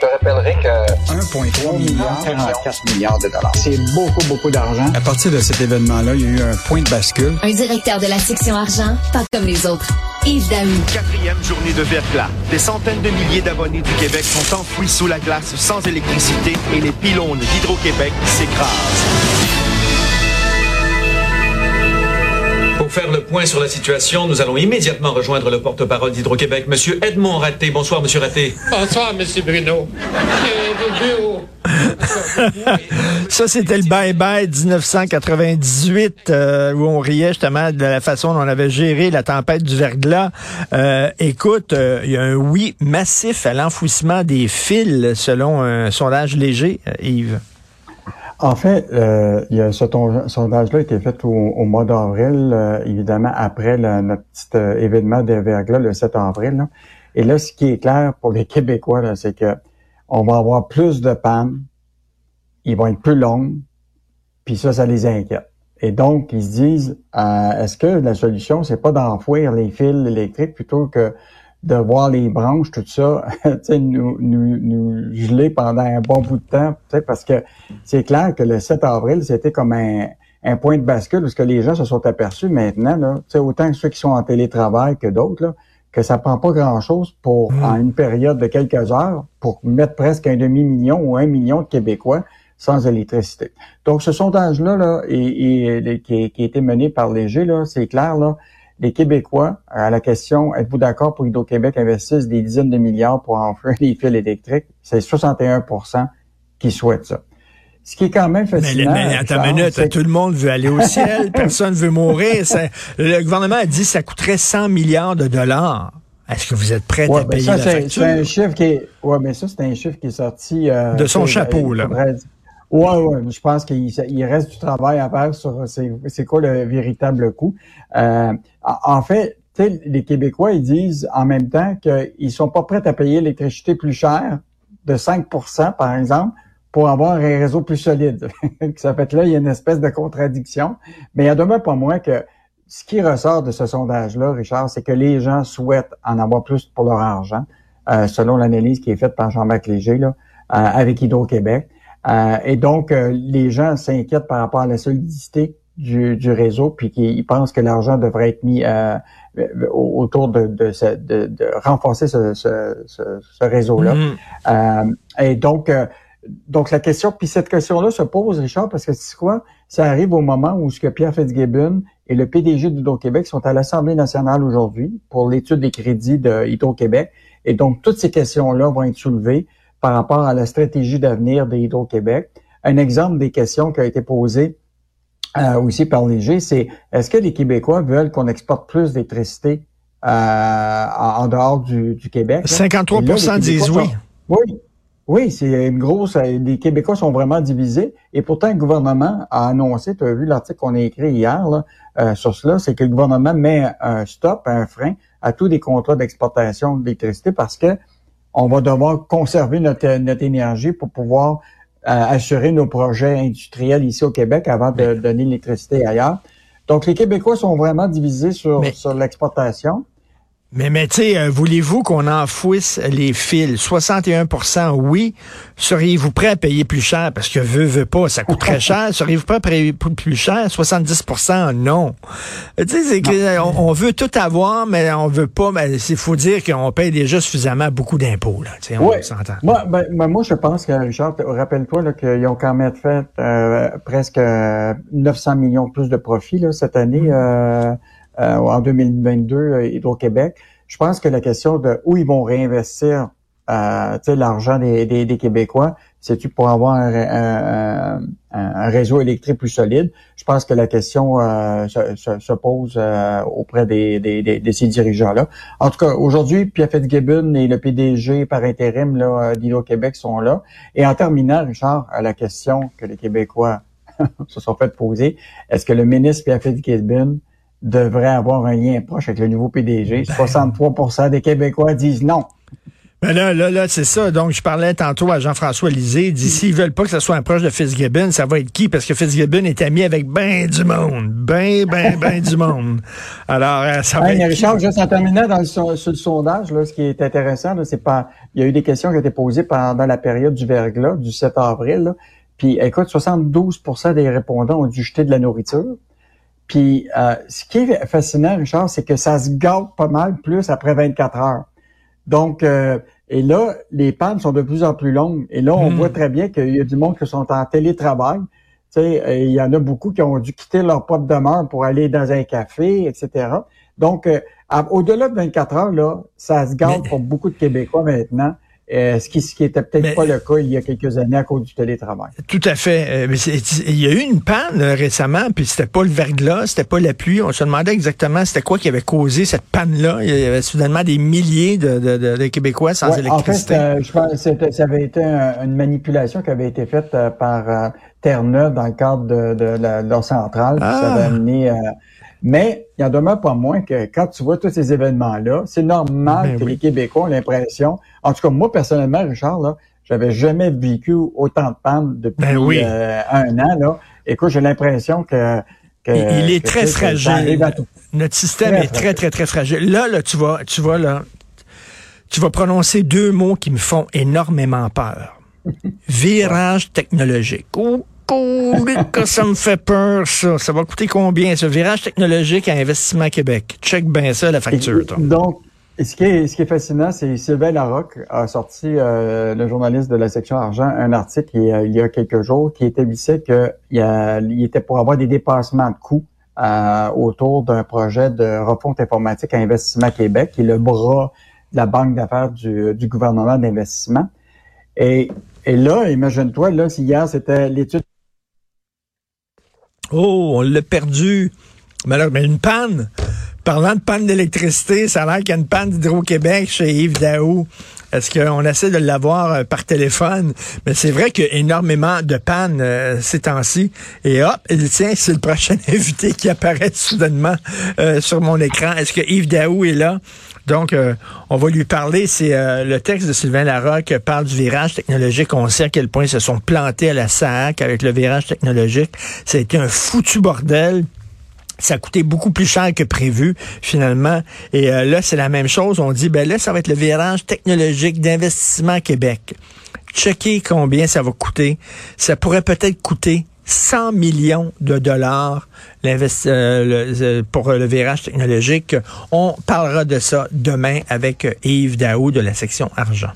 Je te rappellerai que 1,3 milliard, 44 milliards de dollars. C'est beaucoup, beaucoup d'argent. À partir de cet événement-là, il y a eu un point de bascule. Un directeur de la section argent, pas comme les autres. Yves Daou. Quatrième journée de verglas. Des centaines de milliers d'abonnés du Québec sont enfouis sous la glace sans électricité et les pylônes d'Hydro-Québec s'écrasent. Faire le point sur la situation, nous allons immédiatement rejoindre le porte-parole d'Hydro-Québec, Monsieur Edmond Raté. Bonsoir, Monsieur Raté. Bonsoir, Monsieur Bruno. Ça, c'était le bye-bye 1998 euh, où on riait justement de la façon dont on avait géré la tempête du verglas. Euh, écoute, euh, il y a un oui massif à l'enfouissement des fils selon un sondage léger, Yves. En fait, euh, il y a ce sondage-là a été fait au, mois d'avril, euh, évidemment après notre petit euh, événement de verglas le 7 avril. Et là, ce qui est clair pour les Québécois, c'est que on va avoir plus de pannes, ils vont être plus longues, puis ça, ça les inquiète. Et donc, ils se disent, est-ce que la solution, c'est pas d'enfouir les fils électriques plutôt que de voir les branches, tout ça, nous, nous, nous geler pendant un bon bout de temps, parce que c'est clair que le 7 avril, c'était comme un, un, point de bascule, parce que les gens se sont aperçus maintenant, là, autant ceux qui sont en télétravail que d'autres, que ça prend pas grand-chose pour, mmh. en une période de quelques heures, pour mettre presque un demi-million ou un million de Québécois sans électricité. Donc, ce sondage-là, là, et, qui, qui, a été mené par Léger, là, c'est clair, là, les Québécois, à la question, êtes-vous d'accord pour Hydro-Québec investisse des dizaines de milliards pour enfouir les fils électriques? C'est 61% qui souhaitent ça. Ce qui est quand même fascinant. Mais, mais attends une minute, tout le monde veut aller au ciel, personne veut mourir. le gouvernement a dit que ça coûterait 100 milliards de dollars. Est-ce que vous êtes prêt à payer ça, la facture? C'est un chiffre qui est, ouais, mais ça, c'est un chiffre qui est sorti, euh, de son chapeau, là. Ouais, ouais, je pense qu'il reste du travail à faire sur c'est quoi le véritable coût. Euh, en fait, les Québécois, ils disent en même temps qu'ils sont pas prêts à payer l'électricité plus chère de 5% par exemple, pour avoir un réseau plus solide. ça fait que là, il y a une espèce de contradiction. Mais il y a demain pas moins que ce qui ressort de ce sondage-là, Richard, c'est que les gens souhaitent en avoir plus pour leur argent, euh, selon l'analyse qui est faite par Jean-Marc Léger là, euh, avec Hydro-Québec. Euh, et donc, euh, les gens s'inquiètent par rapport à la solidité du, du réseau, puis qu'ils pensent que l'argent devrait être mis euh, autour de, de, de, de, renforcer ce, ce, ce, réseau-là. Mm-hmm. et donc, donc la question, puis cette question-là se pose, Richard, parce que c'est quoi? Ça arrive au moment où ce que Pierre Fitzgibbon et le PDG d'Hydro-Québec sont à l'Assemblée nationale aujourd'hui pour l'étude des crédits de Hydro-Québec. Et donc, toutes ces questions-là vont être soulevées par rapport à la stratégie d'avenir d'Hydro-Québec. Un exemple des questions qui a été posées euh, aussi par Léger, c'est est-ce que les Québécois veulent qu'on exporte plus d'électricité euh, en, dehors du, Québec? 53% disent oui. oui. Oui, c'est une grosse. Les Québécois sont vraiment divisés. Et pourtant, le gouvernement a annoncé, tu as vu l'article qu'on a écrit hier là, euh, sur cela, c'est que le gouvernement met un stop, un frein à tous les contrats d'exportation d'électricité parce que on va devoir conserver notre, énergie pour pouvoir euh, assurer nos projets industriels ici au Québec avant de donner l'électricité ailleurs. Donc, les Québécois sont vraiment divisés sur, sur l'exportation. Mais, mais tu sais, euh, voulez-vous qu'on enfouisse les fils? 61% oui. Seriez-vous prêt à payer plus cher? Parce que veut, veut pas, ça coûte très cher. Seriez-vous prêt à payer plus cher? 70% non. Tu sais, c'est que on, veut tout avoir, mais on veut pas. Mais il faut dire qu'on paye déjà suffisamment beaucoup d'impôts, là. On s'entend. Moi, ben, ben, moi, je pense que, Richard, rappelle-toi qu'ils ont quand même fait euh, presque 900 millions de plus de profits, là, cette année. Mm. Euh, euh, en 2022 euh, Hydro-Québec. Je pense que la question de où ils vont réinvestir euh, l'argent des, des, des, Québécois, c'est-tu pour avoir un, un, réseau électrique plus solide? Je pense que la question euh, se, se, pose euh, auprès des, des, de ces dirigeants-là. En tout cas, aujourd'hui, Pierre Fitzgibbon et le PDG par intérim d'Hydro-Québec sont là. Et en terminant, Richard, à la question que les Québécois se sont fait poser, est-ce que le ministre Pierre Fitzgibbon devrait avoir un lien proche avec le nouveau PDG. 63% ben. des Québécois disent non. Mais là, là, là, c'est ça. Donc, je parlais tantôt à Jean-François Lisée. Il dit, s'ils veulent pas que ça soit un proche de Fitzgibbon, ça va être qui? Parce que Fitzgibbon est ami avec ben du monde. Ben, ben, ben du monde. Alors, euh, ça va Hey, être... Richard, juste en terminant dans le, sur le sondage, là, ce qui est intéressant, c'est pas, il y a eu des questions qui ont été posées pendant la période du verglas, du 7 avril. là. Puis, écoute, 72% des répondants ont dû jeter de la nourriture. Puis, euh, ce qui est fascinant, Richard, c'est que ça se gâte pas mal plus après 24 heures. Donc, euh, et là, les pannes sont de plus en plus longues. Et là, on Hmm. voit très bien qu'il y a du monde qui sont en télétravail. Tu sais, euh, il y en a beaucoup qui ont dû quitter leur propre demeure pour aller dans un café, etc. Donc, euh, au-delà de 24 heures, là, ça se Mais- pour beaucoup de Québécois maintenant. Euh, ce qui ce qui était peut-être Mais- pas le cas il y a quelques années à cause du télétravail. Tout à fait. Euh, mais c'est- Il y a eu une panne euh, récemment, puis c'était pas le verglas, c'était pas la pluie. On se demandait exactement c'était quoi qui avait causé cette panne-là. Il y avait soudainement des milliers de, de- de- de Québécois sans Ouais, en fait, électricité. euh, je pense que c'était- ça avait été un- une manipulation qui avait été faite euh, par euh, Terre-Neuve dans le cadre de, de la- de leur centrale. puis Ça Ah. avait amené, mais il en demeure pas moins que quand tu vois tous ces événements-là, c'est normal Ben que oui. les Québécois ont l'impression, en tout cas moi personnellement, Richard, là, j'avais jamais vécu autant de pannes depuis Ben oui. euh, un an. Là. Écoute, j'ai l'impression que, que- Il- est que, très fragile. Notre système Très est très, très, très fragile. Là, là, tu vas, tu vas, là, tu vas prononcer deux mots qui me font énormément peur. Virage technologique. Oh, oh, que ça me fait peur, ça. Ça va coûter combien, ce virage technologique à Investissement Québec? Check bien ça, la facture, toi. Donc, ce qui est, ce qui est fascinant, c'est Sylvain Larocque a sorti, euh, le journaliste de la section argent, un article il y a, quelques jours qui établissait qu'il il était pour avoir des dépassements de coûts euh, autour d'un projet de refonte informatique à Investissement Québec, qui est le bras de la banque d'affaires du, du gouvernement d'investissement. Et, et là, imagine-toi, là, hier, c'était l'étude Oh, on l'a perdu. Mais alors, mais une panne. Parlant de panne d'électricité, ça a l'air qu'il y a une panne d'Hydro-Québec chez Yves Daou. Est-ce qu'on essaie de l'avoir euh, par téléphone? Mais c'est vrai qu'il y a énormément de pannes euh, ces temps-ci. Et hop, il- tiens, c'est le prochain invité qui apparaît soudainement euh, sur mon écran. Est-ce que Yves Daou est là? Donc, euh, on va lui parler. C'est euh, le texte de Sylvain Larocque parle du virage technologique. On sait à quel point ils se sont plantés à la SAC avec le virage technologique. Ça a été un foutu bordel. Ça a coûté beaucoup plus cher que prévu, finalement. Et euh, là, c'est la même chose. On dit, ben là, ça va être le virage technologique d'investissement Québec. Checker combien ça va coûter. Ça pourrait peut-être coûter 100 millions de dollars euh, le- euh, pour le virage technologique. On parlera de ça demain avec euh, Yves Daou de la section argent.